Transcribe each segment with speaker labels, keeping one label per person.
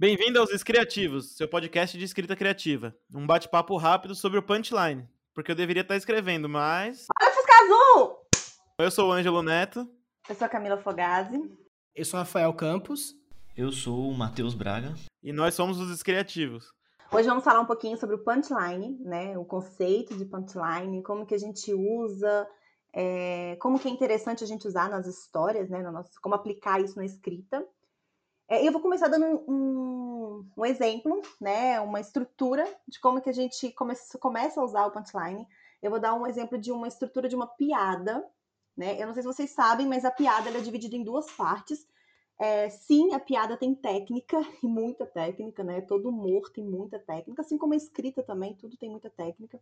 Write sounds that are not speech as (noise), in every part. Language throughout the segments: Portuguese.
Speaker 1: Bem-vindo aos Escriativos, seu podcast de escrita criativa. Um bate-papo rápido sobre o punchline, porque eu deveria estar escrevendo, mas.
Speaker 2: Olha o Fusca Azul!
Speaker 1: Eu sou o Ângelo Neto.
Speaker 2: Eu sou a Camila Fogazzi.
Speaker 3: Eu sou o Rafael Campos.
Speaker 4: Eu sou o Matheus Braga.
Speaker 1: E nós somos os Escriativos.
Speaker 2: Hoje vamos falar um pouquinho sobre o punchline, né? O conceito de punchline, como que a gente usa, é, como que é interessante a gente usar nas histórias, né? No nosso, como aplicar isso na escrita. É, eu vou começar dando um, um, exemplo, né? Uma estrutura de como que a gente come, começa a usar o punchline. Eu vou dar um exemplo de uma estrutura de uma piada, né? Eu não sei se vocês sabem, mas a piada é dividida em duas partes. É, sim, a piada tem técnica, (laughs) e muita técnica, né? Todo humor tem muita técnica, assim como a escrita também, tudo tem muita técnica.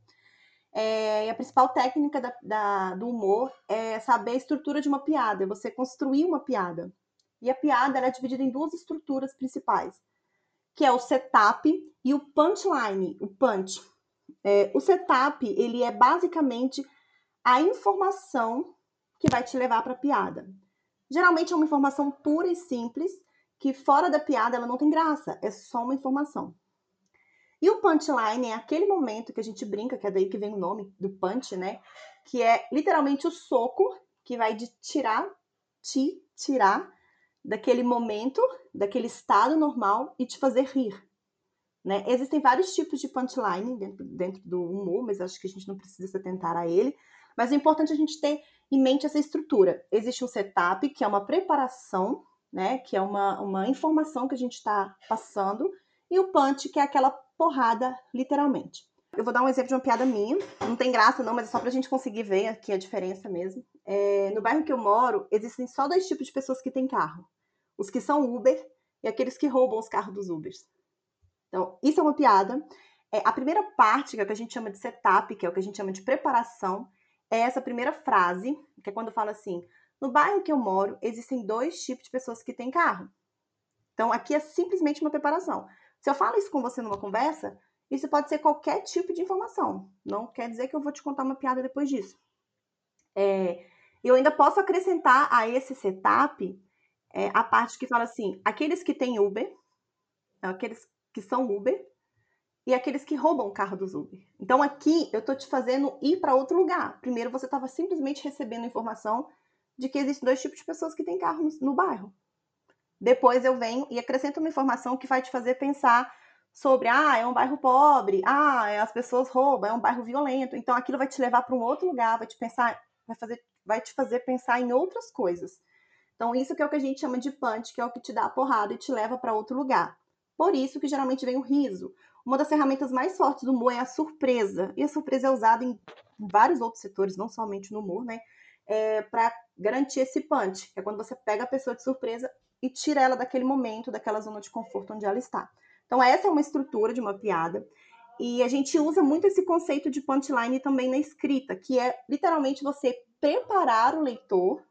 Speaker 2: É, a principal técnica da, da, do humor é saber a estrutura de uma piada, é você construir uma piada. E a piada é dividida em duas estruturas principais, que é o setup e o punchline, o punch. É, o setup, ele é basicamente a informação que vai te levar para a piada. Geralmente é uma informação pura e simples, que fora da piada ela não tem graça, é só uma informação. E o punchline é aquele momento que a gente brinca, que é daí que vem o nome do punch, né? Que é literalmente o soco que vai de tirar, te tirar daquele momento, daquele estado normal e te fazer rir. Né? Existem vários tipos de punchline dentro, dentro do humor, mas acho que a gente não precisa se atentar a ele. Mas é importante a gente ter em mente essa estrutura. Existe um setup, que é uma preparação, né? Que é uma, uma informação que a gente está passando, e o punch, que é aquela porrada, literalmente. Eu vou dar um exemplo de uma piada minha. Não tem graça, não, mas é só pra gente conseguir ver aqui a diferença mesmo. É, no bairro que eu moro, existem só dois tipos de pessoas que têm carro: os que são Uber e aqueles que roubam os carros dos Ubers. Então, isso é uma piada. É, a primeira parte, que é o que a gente chama de setup, que é o que a gente chama de preparação, é essa primeira frase, que é quando fala assim: no bairro que eu moro, existem dois tipos de pessoas que têm carro. Então, aqui é simplesmente uma preparação. Se eu falo isso com você numa conversa, isso pode ser qualquer tipo de informação. Não quer dizer que eu vou te contar uma piada depois disso. É, eu ainda posso acrescentar a esse setup é, a parte que fala assim: aqueles que têm Uber, aqueles que são Uber, e aqueles que roubam o carro dos Uber. Então aqui eu estou te fazendo ir para outro lugar. Primeiro você estava simplesmente recebendo informação de que existem dois tipos de pessoas que têm carro no, no bairro. Depois eu venho e acrescento uma informação que vai te fazer pensar sobre, ah, é um bairro pobre, ah, é, as pessoas roubam, é um bairro violento. Então aquilo vai te levar para um outro lugar, vai te pensar, vai fazer, vai te fazer pensar em outras coisas. Então isso que é o que a gente chama de punch, que é o que te dá a porrada e te leva para outro lugar. Por isso que geralmente vem o riso. Uma das ferramentas mais fortes do humor é a surpresa. E a surpresa é usada em vários outros setores, não somente no humor, né? É, para garantir esse punch, que é quando você pega a pessoa de surpresa e tira ela daquele momento, daquela zona de conforto onde ela está. Então, essa é uma estrutura de uma piada. E a gente usa muito esse conceito de punchline também na escrita, que é literalmente você preparar o leitor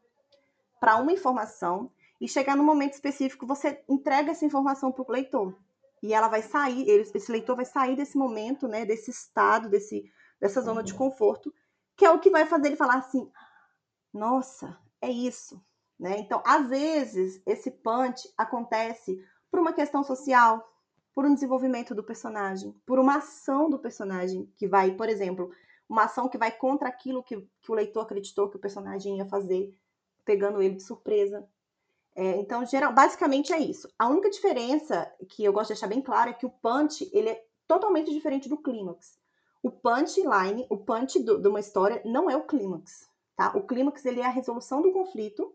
Speaker 2: para uma informação e chegar no momento específico, você entrega essa informação para o leitor e ela vai sair, esse leitor vai sair desse momento, né, desse estado, desse, dessa zona de conforto, que é o que vai fazer ele falar assim: nossa, é isso. Né? Então, às vezes, esse punch acontece por uma questão social, por um desenvolvimento do personagem, por uma ação do personagem que vai, por exemplo, uma ação que vai contra aquilo que, que o leitor acreditou que o personagem ia fazer, pegando ele de surpresa. É, então, geral, basicamente é isso. A única diferença que eu gosto de deixar bem claro é que o punch ele é totalmente diferente do clímax. O punchline, o punch do, de uma história não é o clímax, tá? O clímax ele é a resolução do conflito,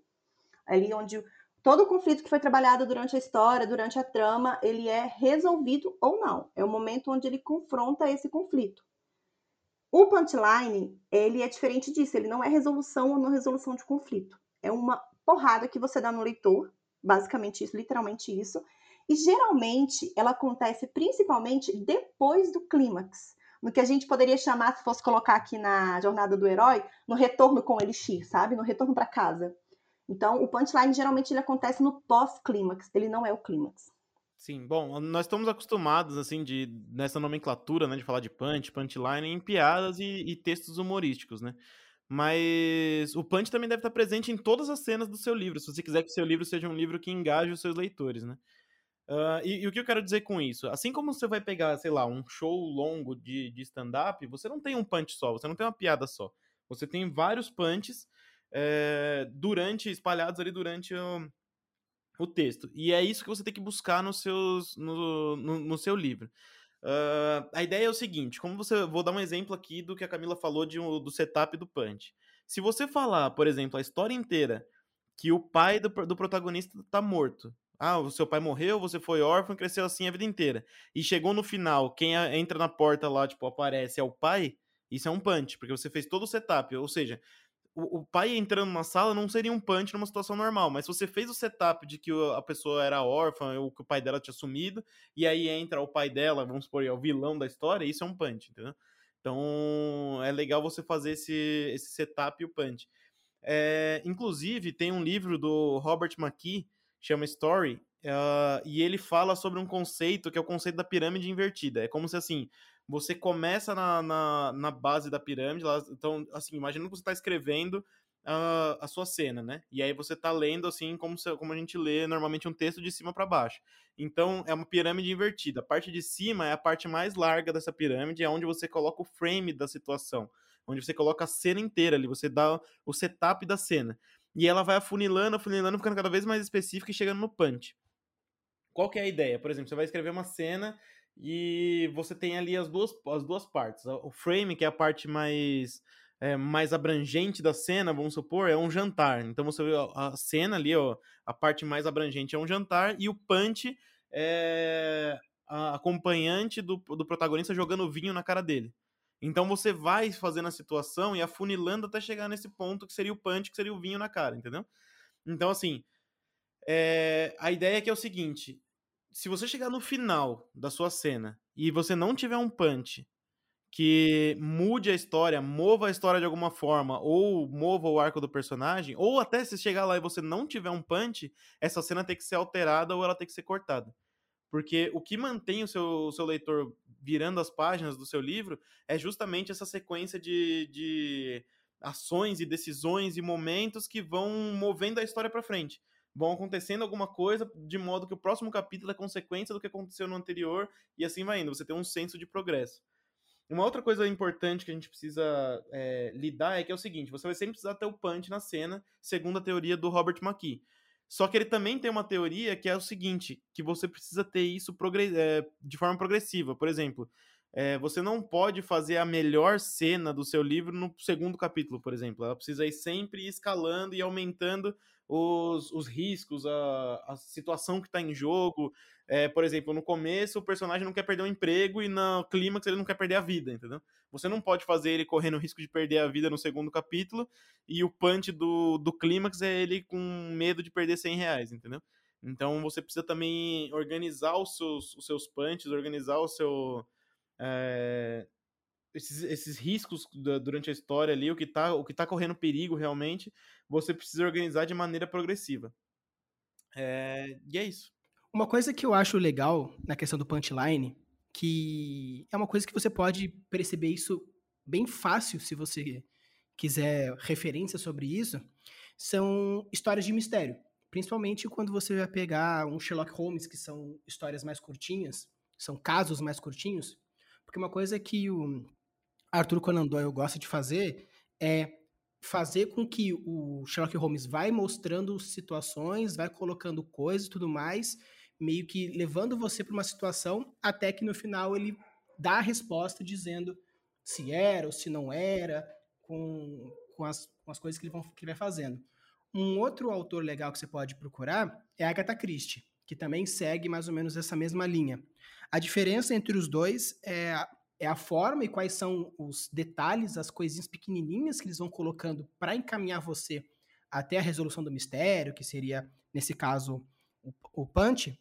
Speaker 2: ali onde todo o conflito que foi trabalhado durante a história, durante a trama, ele é resolvido ou não. É o momento onde ele confronta esse conflito. O punchline, ele é diferente disso, ele não é resolução ou não resolução de conflito. É uma porrada que você dá no leitor, basicamente isso, literalmente isso. E geralmente ela acontece principalmente depois do clímax, no que a gente poderia chamar, se fosse colocar aqui na jornada do herói, no retorno com Elixir, sabe? No retorno para casa. Então, o punchline geralmente ele acontece no pós-clímax, ele não é o clímax.
Speaker 1: Sim, bom, nós estamos acostumados, assim, de nessa nomenclatura, né, de falar de punch, punchline, em piadas e, e textos humorísticos, né? Mas o punch também deve estar presente em todas as cenas do seu livro, se você quiser que o seu livro seja um livro que engaje os seus leitores, né? Uh, e, e, o que eu quero dizer com isso? Assim como você vai pegar, sei lá, um show longo de, de stand-up, você não tem um punch só, você não tem uma piada só. Você tem vários punches é, durante, espalhados ali durante o, o texto. E é isso que você tem que buscar seus, no, no, no seu livro. Uh, a ideia é o seguinte: como você. Vou dar um exemplo aqui do que a Camila falou de, do setup do punch. Se você falar, por exemplo, a história inteira que o pai do, do protagonista tá morto. Ah, o seu pai morreu, você foi órfão, cresceu assim a vida inteira. E chegou no final, quem entra na porta lá, tipo, aparece é o pai, isso é um punch, porque você fez todo o setup. Ou seja, o, o, pai entrando na sala não seria um punch numa situação normal, mas se você fez o setup de que a pessoa era órfã ou que o pai dela tinha sumido, e aí entra o pai dela, vamos supor, é o vilão da história, isso é um punch, entendeu? Então é legal você fazer esse, esse setup e o punch. É, inclusive, tem um livro do Robert McKee, chama Story, uh, e ele fala sobre um conceito que é o conceito da pirâmide invertida. É como se assim, você começa na, na, na base da pirâmide, lá, então, assim, imagina que você está escrevendo a, a sua cena, né? E aí você tá lendo assim como, se, como a gente lê normalmente um texto de cima para baixo. Então é uma pirâmide invertida. A parte de cima é a parte mais larga dessa pirâmide, é onde você coloca o frame da situação, onde você coloca a cena inteira ali, você dá o setup da cena. E ela vai afunilando, afunilando, ficando cada vez mais específica e chegando no punch. Qual que é a ideia? Por exemplo, você vai escrever uma cena e você tem ali as duas, as duas partes. O frame, que é a parte mais é, mais abrangente da cena, vamos supor, é um jantar. Então você vê a cena ali, ó, a parte mais abrangente é um jantar e o punch é a acompanhante do, do protagonista jogando vinho na cara dele. Então você vai fazendo a situação e afunilando até chegar nesse ponto que seria o punch, que seria o vinho na cara, entendeu? Então, assim, é... a ideia é que é o seguinte: se você chegar no final da sua cena e você não tiver um punch que mude a história, mova a história de alguma forma, ou mova o arco do personagem, ou até se chegar lá e você não tiver um punch, essa cena tem que ser alterada ou ela tem que ser cortada. Porque o que mantém o seu, o seu leitor virando as páginas do seu livro é justamente essa sequência de, de ações e decisões e momentos que vão movendo a história para frente. Vão acontecendo alguma coisa de modo que o próximo capítulo é consequência do que aconteceu no anterior e assim vai indo. Você tem um senso de progresso. Uma outra coisa importante que a gente precisa é, lidar é que é o seguinte: você vai sempre precisar ter o punch na cena, segundo a teoria do Robert McKee. Só que ele também tem uma teoria que é o seguinte: que você precisa ter isso é, de forma progressiva. Por exemplo, é, você não pode fazer a melhor cena do seu livro no segundo capítulo, por exemplo. Ela precisa ir sempre escalando e aumentando os, os riscos, a, a situação que está em jogo. É, por exemplo, no começo o personagem não quer perder o emprego e no clímax ele não quer perder a vida, entendeu? Você não pode fazer ele correndo o risco de perder a vida no segundo capítulo e o punch do, do clímax é ele com medo de perder 100 reais, entendeu? Então você precisa também organizar os seus, os seus punches, organizar o seu. É, esses, esses riscos durante a história ali, o que está o que tá correndo perigo realmente, você precisa organizar de maneira progressiva. É, e é isso.
Speaker 3: Uma coisa que eu acho legal na questão do punchline, que é uma coisa que você pode perceber isso bem fácil se você quiser referência sobre isso, são histórias de mistério. Principalmente quando você vai pegar um Sherlock Holmes, que são histórias mais curtinhas, são casos mais curtinhos, porque uma coisa que o Arthur Conan Doyle gosta de fazer é fazer com que o Sherlock Holmes vai mostrando situações, vai colocando coisas e tudo mais, meio que levando você para uma situação até que no final ele dá a resposta dizendo se era ou se não era, com, com, as, com as coisas que ele, vão, que ele vai fazendo. Um outro autor legal que você pode procurar é Agatha Christie, que também segue mais ou menos essa mesma linha. A diferença entre os dois é é a forma e quais são os detalhes, as coisinhas pequenininhas que eles vão colocando para encaminhar você até a resolução do mistério, que seria, nesse caso, o, o punch,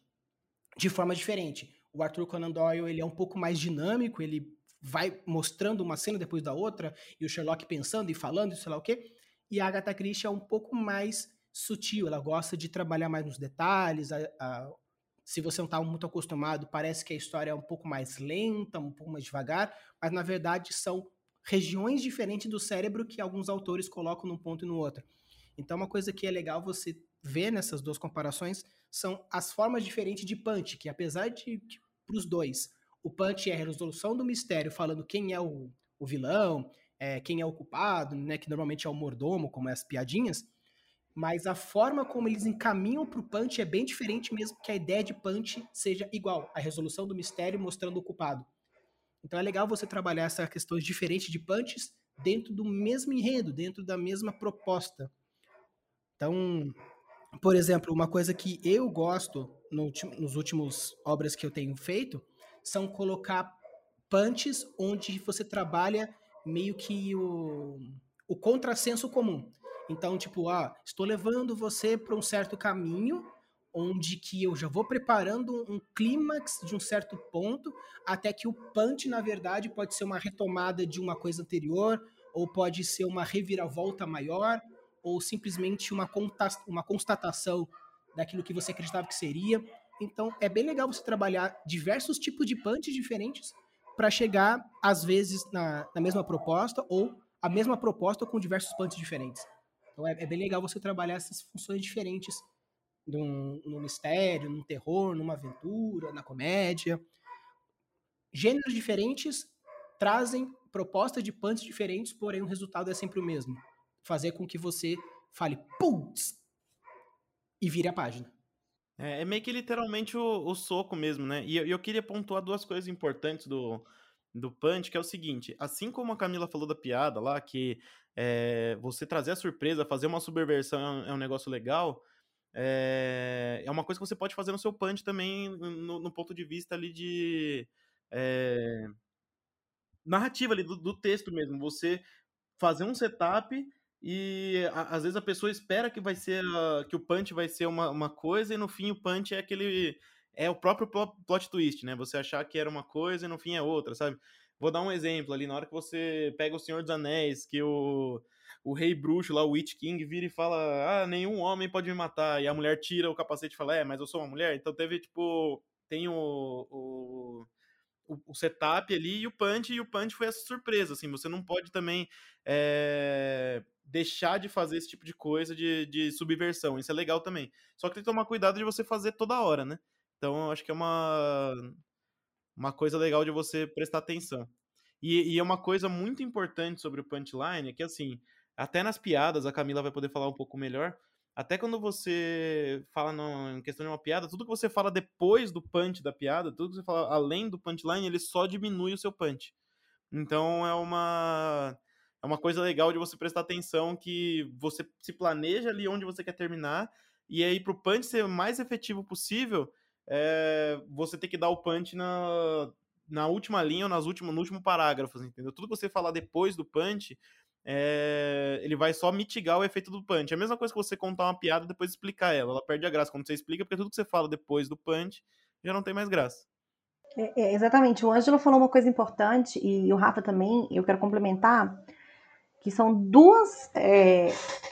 Speaker 3: de forma diferente. O Arthur Conan Doyle ele é um pouco mais dinâmico, ele vai mostrando uma cena depois da outra, e o Sherlock pensando e falando, e sei lá o quê. E a Agatha Christie é um pouco mais sutil, ela gosta de trabalhar mais nos detalhes, a, a, se você não está muito acostumado, parece que a história é um pouco mais lenta, um pouco mais devagar, mas na verdade são regiões diferentes do cérebro que alguns autores colocam num ponto e no outro. Então, uma coisa que é legal você ver nessas duas comparações são as formas diferentes de punch, que apesar de, para os dois, o punch é a resolução do mistério, falando quem é o, o vilão, é, quem é o culpado, né, que normalmente é o mordomo, como é as piadinhas, mas a forma como eles encaminham para o punch é bem diferente mesmo que a ideia de punch seja igual, a resolução do mistério mostrando o culpado. Então é legal você trabalhar essas questões diferentes de punches dentro do mesmo enredo, dentro da mesma proposta. Então, por exemplo, uma coisa que eu gosto no, nos últimos obras que eu tenho feito são colocar punches onde você trabalha meio que o, o contrassenso comum. Então, tipo, ah, estou levando você para um certo caminho onde que eu já vou preparando um clímax de um certo ponto, até que o punch, na verdade, pode ser uma retomada de uma coisa anterior, ou pode ser uma reviravolta maior, ou simplesmente uma, uma constatação daquilo que você acreditava que seria. Então, é bem legal você trabalhar diversos tipos de punch diferentes para chegar, às vezes, na, na, mesma proposta, ou a mesma proposta com diversos punches diferentes. Então, é, é bem legal você trabalhar essas funções diferentes num, num mistério, num terror, numa aventura, na comédia. Gêneros diferentes trazem propostas de punch diferentes, porém o resultado é sempre o mesmo. Fazer com que você fale, putz, e vire a página.
Speaker 1: É, é meio que literalmente o, o soco mesmo, né? E eu, eu, queria pontuar duas coisas importantes do, do Punch, que é o seguinte: assim como a Camila falou da piada lá, que é, você trazer a surpresa, fazer uma subversão é um, é negócio legal, é, é uma coisa que você pode fazer no seu punch também, no, no ponto de vista ali de. É, narrativa ali do, do, texto mesmo. Você fazer um setup e a, às vezes a pessoa espera que vai ser. A, que o punch vai ser uma, uma coisa e no fim o punch é aquele. É o próprio plot twist, né? Você achar que era uma coisa e no fim é outra, sabe? Vou dar um exemplo ali, na hora que você pega o Senhor dos Anéis, que o o rei bruxo lá, o Witch King, vira e fala: Ah, nenhum homem pode me matar. E a mulher tira o capacete e fala: É, mas eu sou uma mulher. Então teve, tipo, tem o, o, o setup ali e o punch, e o punch foi essa surpresa. Assim, você não pode também é, deixar de fazer esse tipo de coisa de, de subversão. Isso é legal também. Só que tem que tomar cuidado de você fazer toda hora, né? Então, acho que é uma, uma coisa legal de você prestar atenção. E, e, é uma coisa muito importante sobre o punchline, é que assim, até nas piadas, a Camila vai poder falar um pouco melhor. Até quando você fala no, em questão de uma piada, tudo que você fala depois do punch da piada, tudo que você fala além do punchline, ele só diminui o seu punch. Então é uma é uma coisa legal de você prestar atenção que você se planeja ali onde você quer terminar e aí para o punch ser o mais efetivo possível, é, você tem que dar o punch na, na última linha ou nas últimas, no último parágrafo, entendeu? Tudo que você falar depois do punch, é, ele vai só mitigar o efeito do punch. É a mesma coisa que você contar uma piada e depois explicar ela. Ela perde a graça quando você explica, porque tudo que você fala depois do punch já não tem mais graça.
Speaker 2: É, é, exatamente. O Ângelo falou uma coisa importante, e o Rafa também, eu quero complementar, que são duas, duas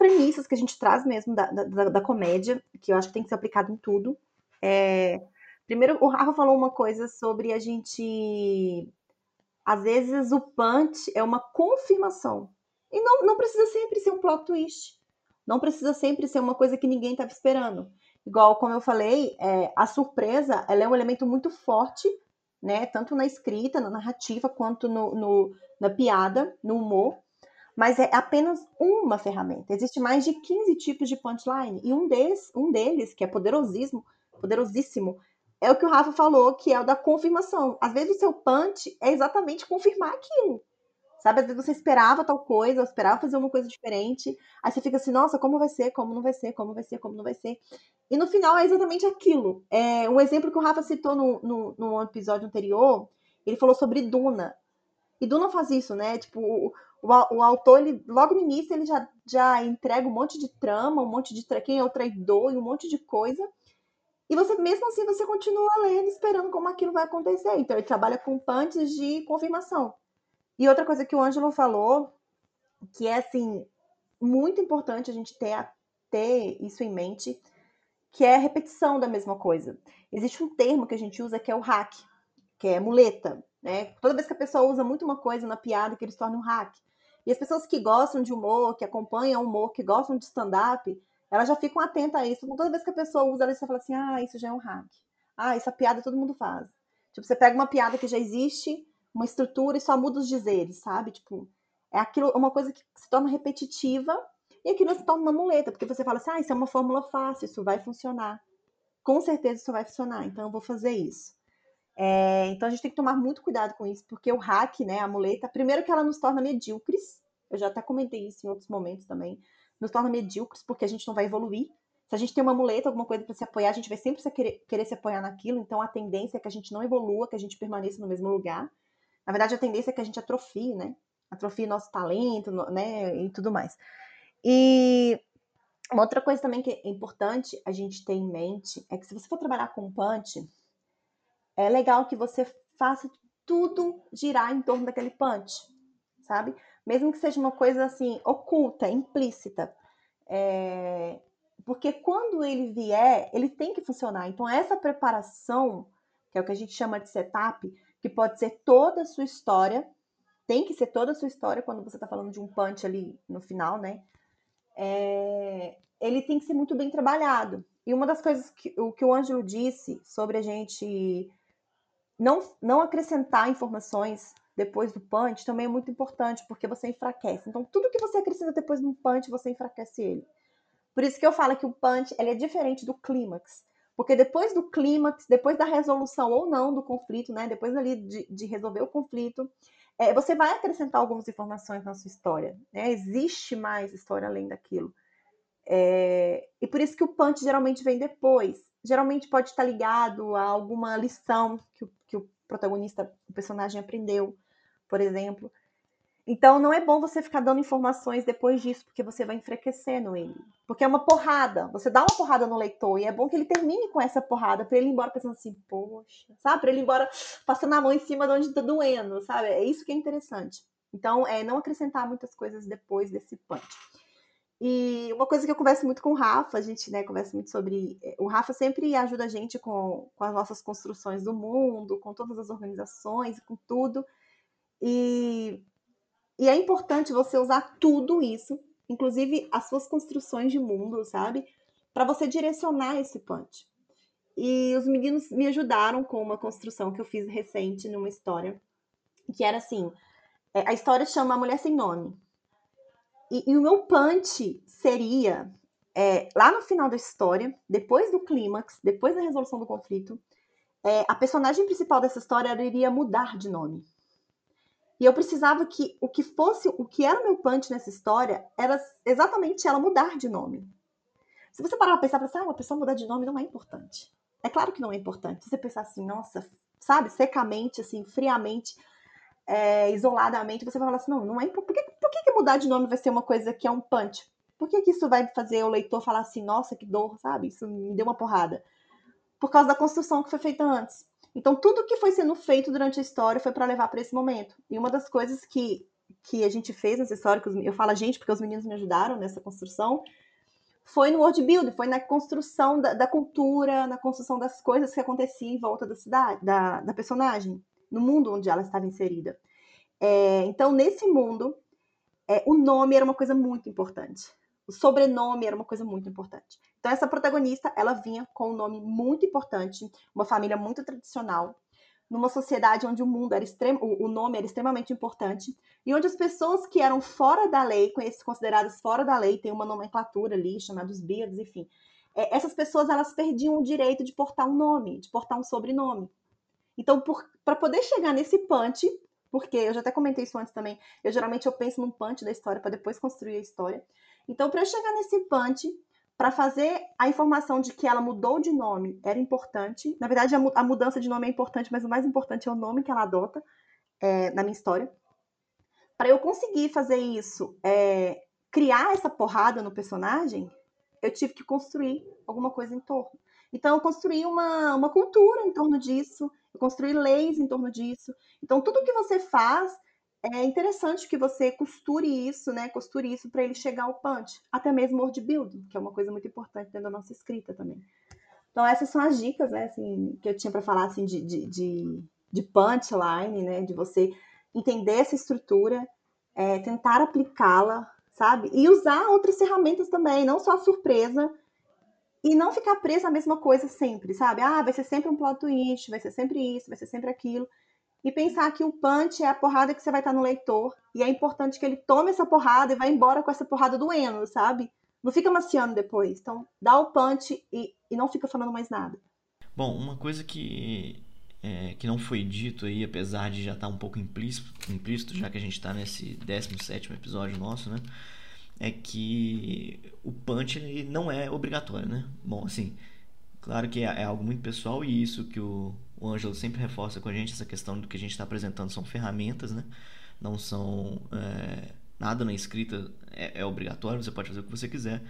Speaker 2: premissas que a gente traz mesmo da, da, da, comédia, que eu acho que tem que ser aplicado em tudo. É, primeiro, o Rafa falou uma coisa sobre a gente às vezes o punch é uma confirmação. E não, não precisa sempre ser um plot twist. Não precisa sempre ser uma coisa que ninguém estava esperando. Igual, como eu falei, é, a surpresa ela é um elemento muito forte, né? Tanto na escrita, na narrativa, quanto no, no na piada, no humor. Mas é apenas uma ferramenta. Existe mais de 15 tipos de punchline. E um, des, um deles, que é poderosíssimo, poderosíssimo, é o que o Rafa falou, que é o da confirmação. Às vezes o seu punch é exatamente confirmar aquilo. Sabe, às vezes você esperava tal coisa, esperava fazer uma coisa diferente, aí você fica assim, nossa, como vai ser, como não vai ser, como vai ser, como não vai ser. E no final é exatamente aquilo. É, um exemplo que o Rafa citou no, no, no episódio anterior, ele falou sobre Duna. E Duna faz isso, né? Tipo, o, o, autor, ele, logo no início, ele já, já entrega um monte de trama, um monte de quem é o traidor e um monte de coisa. E você, mesmo assim, você continua lendo, esperando como aquilo vai acontecer. Então, ele trabalha com punches de confirmação. E outra coisa que o Ângelo falou, que é, assim, muito importante a gente ter, ter isso em mente, que é a repetição da mesma coisa. Existe um termo que a gente usa que é o hack, que é muleta, né? Toda vez que a pessoa usa muito uma coisa na piada, que eles tornam um hack. E as pessoas que gostam de humor, que acompanham humor, que gostam de stand-up, elas já ficam atentas a isso. Então, toda vez que a pessoa usa, ela fala assim: ah, isso já é um hack. Ah, essa piada todo mundo faz. Tipo, você pega uma piada que já existe, uma estrutura e só muda os dizeres, sabe? Tipo, é aquilo, uma coisa que se torna repetitiva e aquilo se torna uma muleta, porque você fala assim: ah, isso é uma fórmula fácil, isso vai funcionar. Com certeza isso vai funcionar, então eu vou fazer isso. É, então a gente tem que tomar muito cuidado com isso, porque o hack, né, a muleta, primeiro que ela nos torna medíocres, eu já até comentei isso em outros momentos também, nos torna medíocres porque a gente não vai evoluir. Se a gente tem uma muleta, alguma coisa para se apoiar, a gente vai sempre querer, querer se apoiar naquilo, então a tendência é que a gente não evolua, que a gente permaneça no mesmo lugar. Na verdade, a tendência é que a gente atrofie, né? Atrofie nosso talento, né? E tudo mais. E uma outra coisa também que é importante a gente ter em mente é que se você for trabalhar com punch, é legal que você faça tudo girar em torno daquele punch, sabe? Mesmo que seja uma coisa assim, oculta, implícita. É... Porque quando ele vier, ele tem que funcionar. Então, essa preparação, que é o que a gente chama de setup, que pode ser toda a sua história, tem que ser toda a sua história quando você está falando de um punch ali no final, né? É... Ele tem que ser muito bem trabalhado. E uma das coisas que o, que o Ângelo disse sobre a gente não, não acrescentar informações depois do punch também é muito importante, porque você enfraquece. Então, tudo que você acrescenta depois do punch, você enfraquece ele. Por isso que eu falo que o punch ele é diferente do clímax. Porque depois do clímax, depois da resolução ou não do conflito, né? Depois ali de, de resolver o conflito, é, você vai acrescentar algumas informações na sua história. Né? Existe mais história além daquilo. É, e por isso que o punch geralmente vem depois. Geralmente pode estar ligado a alguma lição que o, que o protagonista, o personagem aprendeu por exemplo. Então não é bom você ficar dando informações depois disso, porque você vai enfraquecendo ele. Porque é uma porrada. Você dá uma porrada no leitor e é bom que ele termine com essa porrada para ele ir embora pensando assim, poxa, sabe? Para ele ir embora passando a mão em cima de onde tá doendo, sabe? É isso que é interessante. Então, é não acrescentar muitas coisas depois desse punch. E uma coisa que eu converso muito com o Rafa, a gente né, conversa muito sobre. É, o Rafa sempre ajuda a gente com, com as nossas construções do mundo, com todas as organizações, com tudo. E, e é importante você usar tudo isso, inclusive as suas construções de mundo, sabe? Para você direcionar esse punch. E os meninos me ajudaram com uma construção que eu fiz recente numa história, que era assim: é, a história chama A Mulher Sem Nome. E, e o meu punch seria, é, lá no final da história, depois do clímax, depois da resolução do conflito, é, a personagem principal dessa história iria mudar de nome. E eu precisava que o que fosse, o que era o meu punch nessa história, era exatamente ela mudar de nome. Se você parar pra pensar, pensar, ah, uma pessoa mudar de nome não é importante. É claro que não é importante. Se você pensar assim, nossa, sabe, secamente, assim, friamente, é, isoladamente, você vai falar assim, não, não é por que, que, que mudar de nome vai ser uma coisa que é um punch? Por que, que isso vai fazer o leitor falar assim, nossa, que dor, sabe? Isso me deu uma porrada. Por causa da construção que foi feita antes. Então, tudo que foi sendo feito durante a história foi para levar para esse momento. E uma das coisas que, que a gente fez nessa história, que eu falo a gente porque os meninos me ajudaram nessa construção, foi no world build, foi na construção da, da, cultura, na construção das coisas que aconteciam em volta da cidade, da, da personagem, no mundo onde ela estava inserida. É, então, nesse mundo, é, o nome era uma coisa muito importante. O sobrenome era uma coisa muito importante. Então, essa protagonista, ela vinha com um nome muito importante, uma família muito tradicional, numa sociedade onde o mundo era extremo, o nome era extremamente importante, e onde as pessoas que eram fora da lei, consideradas fora da lei, tem uma nomenclatura ali, chamados beards, enfim, é, essas pessoas, elas perdiam o direito de portar um nome, de portar um sobrenome. Então, para poder chegar nesse punch, porque eu já até comentei isso antes também, eu geralmente eu penso num punch da história para depois construir a história. Então, para eu chegar nesse punch, para fazer a informação de que ela mudou de nome era importante. Na verdade, a, mudança de nome é importante, mas o mais importante é o nome que ela adota é, na minha história. Para eu conseguir fazer isso, é, criar essa porrada no personagem, eu tive que construir alguma coisa em torno. Então, eu construí uma, uma cultura em torno disso, eu construí leis em torno disso. Então, tudo que você faz é interessante que você costure isso, né? Costure isso para ele chegar ao punch. Até mesmo word building, que é uma coisa muito importante dentro da nossa escrita também. Então, essas são as dicas, né, assim, que eu tinha para falar, assim, de, de, de, de, punchline, né? De você entender essa estrutura, é, tentar aplicá-la, sabe? E usar outras ferramentas também, não só a surpresa. E não ficar preso à mesma coisa sempre, sabe? Ah, vai ser sempre um plot twist, vai ser sempre isso, vai ser sempre aquilo. E pensar que o punch é a porrada que você vai estar no leitor. E é importante que ele tome essa porrada e vá embora com essa porrada doendo, sabe? Não fica maciando depois. Então, dá o punch e, e não fica falando mais nada.
Speaker 4: Bom, uma coisa que, é, que não foi dito aí, apesar de já estar tá um pouco implícito, implícito já que a gente está nesse 17 episódio nosso, né? É que o punch não é obrigatório, né? Bom, assim, claro que é, é algo muito pessoal e isso que o, o Ângelo sempre reforça com a gente, essa questão do que a gente está apresentando são ferramentas, né? Não são. É, nada na escrita é, é obrigatório, você pode fazer o que você quiser.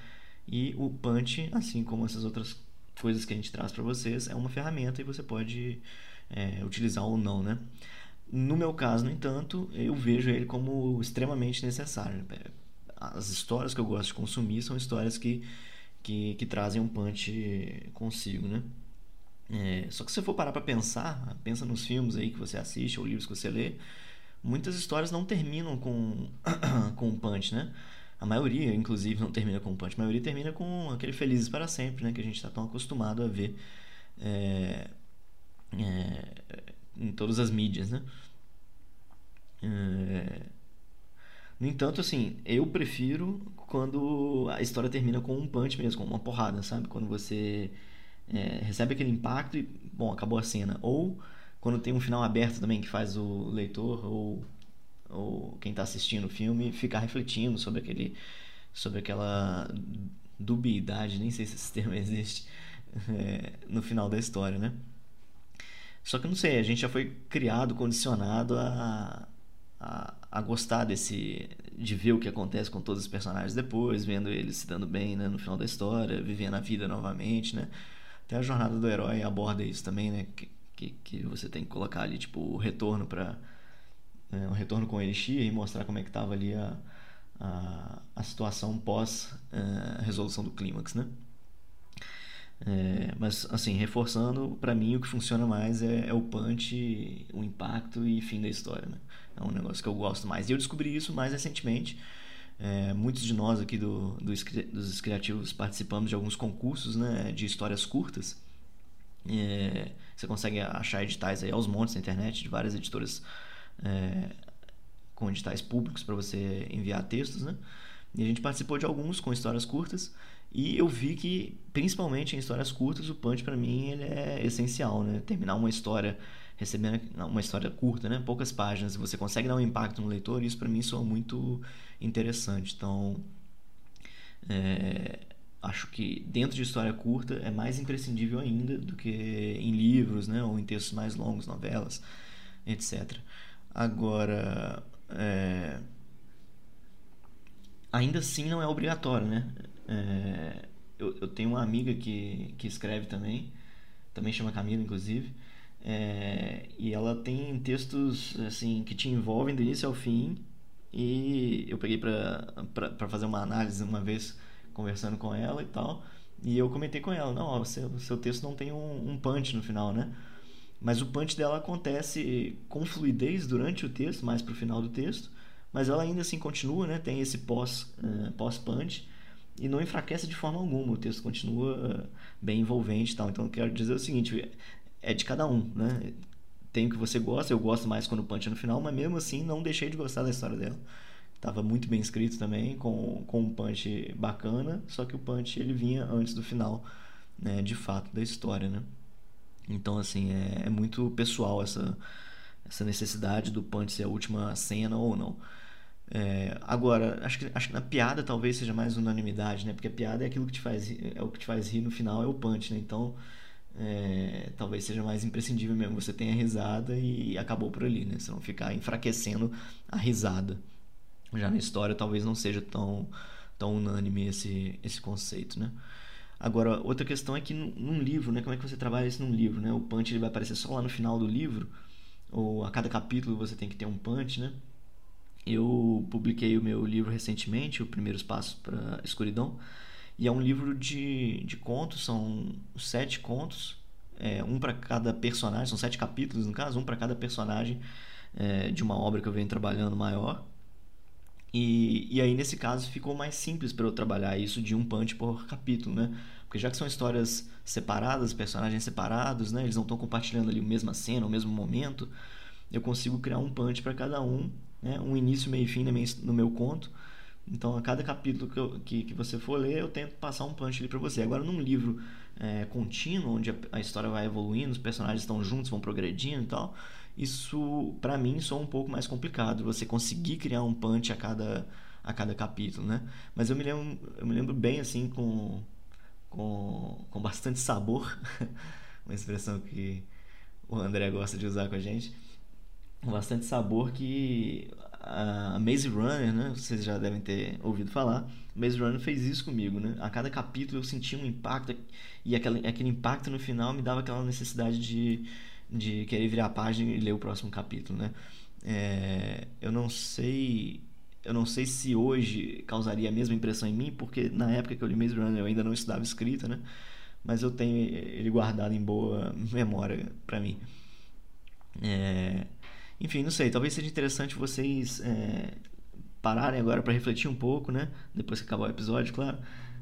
Speaker 4: E o punch, assim como essas outras coisas que a gente traz para vocês, é uma ferramenta e você pode é, utilizar ou não, né? No meu caso, no entanto, eu vejo ele como extremamente necessário. As histórias que eu gosto de consumir são histórias que, que, que trazem um punch consigo, né? É, só que se você for parar para pensar, pensa nos filmes aí que você assiste ou livros que você lê, muitas histórias não terminam com, (coughs) com um punch, né? A maioria, inclusive, não termina com um punch. A maioria termina com aquele Felizes para Sempre, né? Que a gente está tão acostumado a ver é, é, em todas as mídias, né? É, no entanto, assim, eu prefiro quando a história termina com um punch mesmo, com uma porrada, sabe? Quando você é, recebe aquele impacto e, bom, acabou a cena. Ou quando tem um final aberto também que faz o leitor ou ou quem está assistindo o filme ficar refletindo sobre aquele sobre aquela dubiedade, nem sei se esse termo (laughs) existe, é, no final da história, né? Só que não sei, a gente já foi criado, condicionado a, a, a, gostar desse. de ver o que acontece com todos os personagens depois, vendo eles se dando bem né, no final da história, vivendo a vida novamente, né? Até a jornada do herói aborda isso também, né? Que, que, que você tem que colocar ali, tipo, o retorno para né, um retorno com Elixir e mostrar como é que estava ali a, a, a situação pós uh, resolução do clímax, né? É, mas assim, reforçando, para mim o que funciona mais é, é, o punch, o impacto e fim da história. Né? É um negócio que eu gosto mais. E eu descobri isso mais recentemente. É, muitos de nós aqui do, do, dos criativos participamos de alguns concursos né, de histórias curtas. É, você consegue achar editais aí aos montes na internet de várias editoras é, com editais públicos para você enviar textos, né? E a gente participou de alguns com histórias curtas e eu vi que, principalmente em histórias curtas, o punch para mim ele é essencial, né? Terminar uma história recebendo uma história curta, né? Poucas páginas, você consegue dar um impacto no leitor, isso para mim soa muito interessante. Então, é, acho que dentro de história curta é mais imprescindível ainda do que em livros, né? Ou em textos mais longos, novelas, etc. Agora, é... ainda assim não é obrigatório, né? É... Eu, eu, tenho uma amiga que, que escreve também, também chama Camila, inclusive, é... e ela tem textos assim que te envolvem do início ao fim. E eu peguei para fazer uma análise uma vez conversando com ela e tal. E eu comentei com ela: não, ó, seu, seu texto não tem um, um punch no final, né? Mas o punch dela acontece com fluidez durante o texto, mais para o final do texto, mas ela ainda assim continua, né? Tem esse pós, uh, pós-punch e não enfraquece de forma alguma. O texto continua bem envolvente e tal. Então, eu quero dizer o seguinte, é de cada um, né? Tem o que você gosta, eu gosto mais quando o punch é no final, mas mesmo assim não deixei de gostar da história dela. Tava muito bem escrito também, com, com um punch bacana, só que o punch ele vinha antes do final, né, de fato, da história, né? Então, assim, é, é muito pessoal essa, essa necessidade do punch ser a última cena ou não. É, agora, acho que, acho que na piada talvez seja mais unanimidade, né? Porque a piada é aquilo que te faz é o que te faz rir no final, é o punch, né? Então, é, talvez seja mais imprescindível mesmo. Você tem a risada e acabou por ali, né? Você não ficar enfraquecendo a risada. Já na história talvez não seja tão, tão unânime esse, esse conceito, né? Agora, outra questão é que num livro, né? Como é que você trabalha isso num livro, né? O punch ele vai aparecer só lá no final do livro, ou a cada capítulo você tem que ter um punch, né? Eu publiquei o meu livro recentemente, o Primeiros Passos para Escuridão, e é um livro de, de contos, são sete contos, é, um para cada personagem, são sete capítulos no caso, um para cada personagem é, de uma obra que eu venho trabalhando maior. E, e aí, nesse caso, ficou mais simples para eu trabalhar isso de um punch por capítulo, né? Porque já que são histórias separadas, personagens separados, né? Eles não estão compartilhando ali a mesma cena, o mesmo momento. Eu consigo criar um punch para cada um, né? Um início, meio e fim no meu conto. Então, a cada capítulo que, eu, que, que, você for ler, eu tento passar um punch ali para você. Agora, num livro é, contínuo, onde a, a, história vai evoluindo, os personagens estão juntos, vão progredindo e tal, isso, para mim, soa um pouco mais complicado. Você conseguir criar um punch a cada, a cada capítulo, né? Mas eu me lembro, eu me lembro bem, assim, com com, com bastante sabor, (laughs) uma expressão que o André gosta de usar com a gente, bastante sabor que a Maze Runner, né, vocês já devem ter ouvido falar, Maze Runner fez isso comigo, né? A cada capítulo eu sentia um impacto e aquele, aquele impacto no final me dava aquela necessidade de, de querer virar a página e ler o próximo capítulo, né? É, eu não sei eu não sei se hoje causaria a mesma impressão em mim, porque na época que eu li Maze Runner eu ainda não estudava escrita, né? Mas eu tenho ele guardado em boa memória para mim. É... Enfim, não sei, talvez seja interessante vocês é... pararem agora para refletir um pouco, né? Depois que acabar o episódio, claro.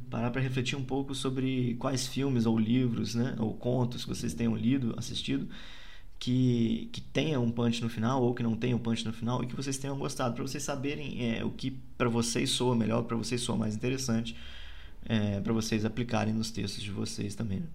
Speaker 4: Parar para refletir um pouco sobre quais filmes ou livros, né? Ou contos que vocês tenham lido, assistido que, que tenha um punch no final ou que não tenha um punch no final e que vocês tenham gostado, para vocês saberem é, o que para vocês soa melhor, para vocês soa mais interessante, é, para vocês aplicarem nos textos de vocês também. Né?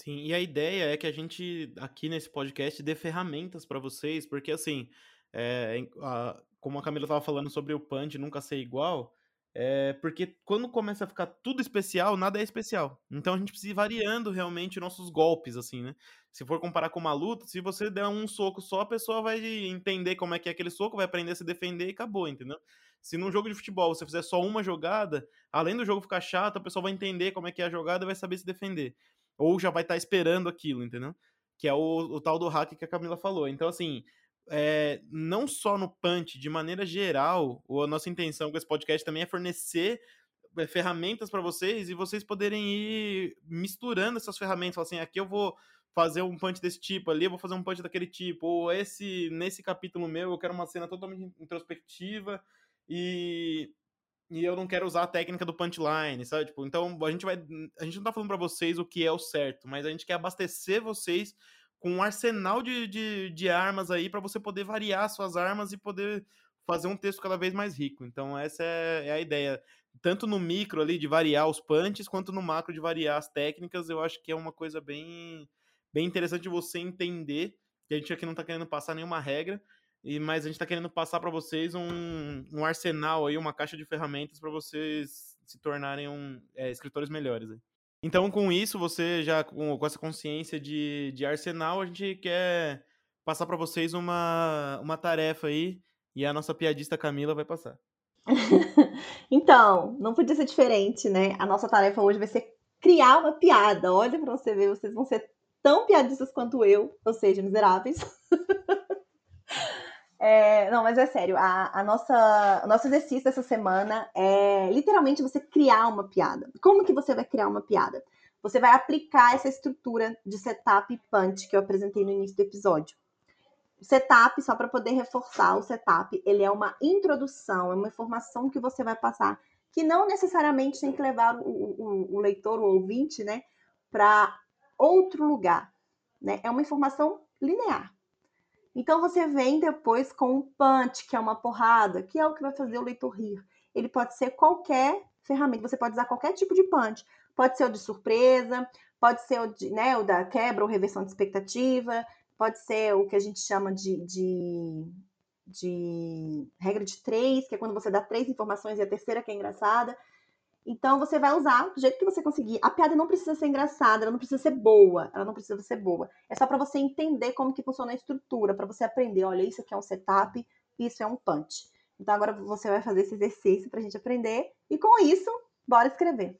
Speaker 1: Sim, e a ideia é que a gente aqui nesse podcast dê ferramentas para vocês, porque assim, é, a, como a Camila estava falando sobre o punch nunca ser igual, é porque quando começa a ficar tudo especial, nada é especial. Então a gente precisa ir variando realmente nossos golpes, assim, né? Se for comparar com uma luta, se você der um soco só, a pessoa vai entender como é que é aquele soco, vai aprender a se defender e acabou, entendeu? Se num jogo de futebol você fizer só uma jogada, além do jogo ficar chato, a pessoa vai entender como é que é a jogada e vai saber se defender. Ou já vai estar tá esperando aquilo, entendeu? Que é o, o tal do hack que a Camila falou. Então, assim, é, não só no punch, de maneira geral, a nossa intenção com esse podcast também é fornecer é, ferramentas para vocês e vocês poderem ir misturando essas ferramentas. Assim, aqui eu vou fazer um punch desse tipo, ali eu vou fazer um punch daquele tipo, ou esse nesse capítulo meu eu quero uma cena totalmente introspectiva e e eu não quero usar a técnica do punchline, sabe? Tipo, então a gente vai a gente não tá falando para vocês o que é o certo, mas a gente quer abastecer vocês com um arsenal de, de, de armas aí para você poder variar suas armas e poder fazer um texto cada vez mais rico. Então, essa é, é, a ideia. Tanto no micro ali de variar os punches, quanto no macro de variar as técnicas, eu acho que é uma coisa bem, bem interessante você entender. Que a gente aqui não está querendo passar nenhuma regra, e mas a gente está querendo passar para vocês um, um arsenal aí, uma caixa de ferramentas para vocês se tornarem um, é, escritores melhores. Aí. Então, com isso, você já com, com essa consciência de, de arsenal, a gente quer passar para vocês uma, uma tarefa aí e a nossa piadista Camila vai passar. (laughs)
Speaker 2: então, não podia ser diferente, né? A nossa tarefa hoje vai ser criar uma piada. Olha para você ver, vocês vão ser tão piadistas quanto eu, ou seja, miseráveis. (laughs) É, não, mas é sério, a, a nossa, o nosso exercício essa semana é literalmente você criar uma piada. Como que você vai criar uma piada? Você vai aplicar essa estrutura de setup e punch que eu apresentei no início do episódio. O setup, só para poder reforçar, o setup, ele é uma introdução, é uma informação que você vai passar, que não necessariamente tem que levar o, o, o leitor, o ouvinte, né, para outro lugar. Né? É uma informação linear. Então você vem depois com um punch, que é uma porrada, que é o que vai fazer o leitor rir. Ele pode ser qualquer ferramenta, você pode usar qualquer tipo de punch. Pode ser o de surpresa, pode ser o, de, né, o da quebra ou reversão de expectativa, pode ser o que a gente chama de, de, de regra de três, que é quando você dá três informações e a terceira que é engraçada. Então você vai usar do jeito que você conseguir. A piada não precisa ser engraçada, ela não precisa ser boa, ela não precisa ser boa. É só para você entender como que funciona a estrutura, para você aprender, olha, isso aqui é um setup, isso é um punch. Então agora você vai fazer esse exercício pra gente aprender e com isso, bora escrever.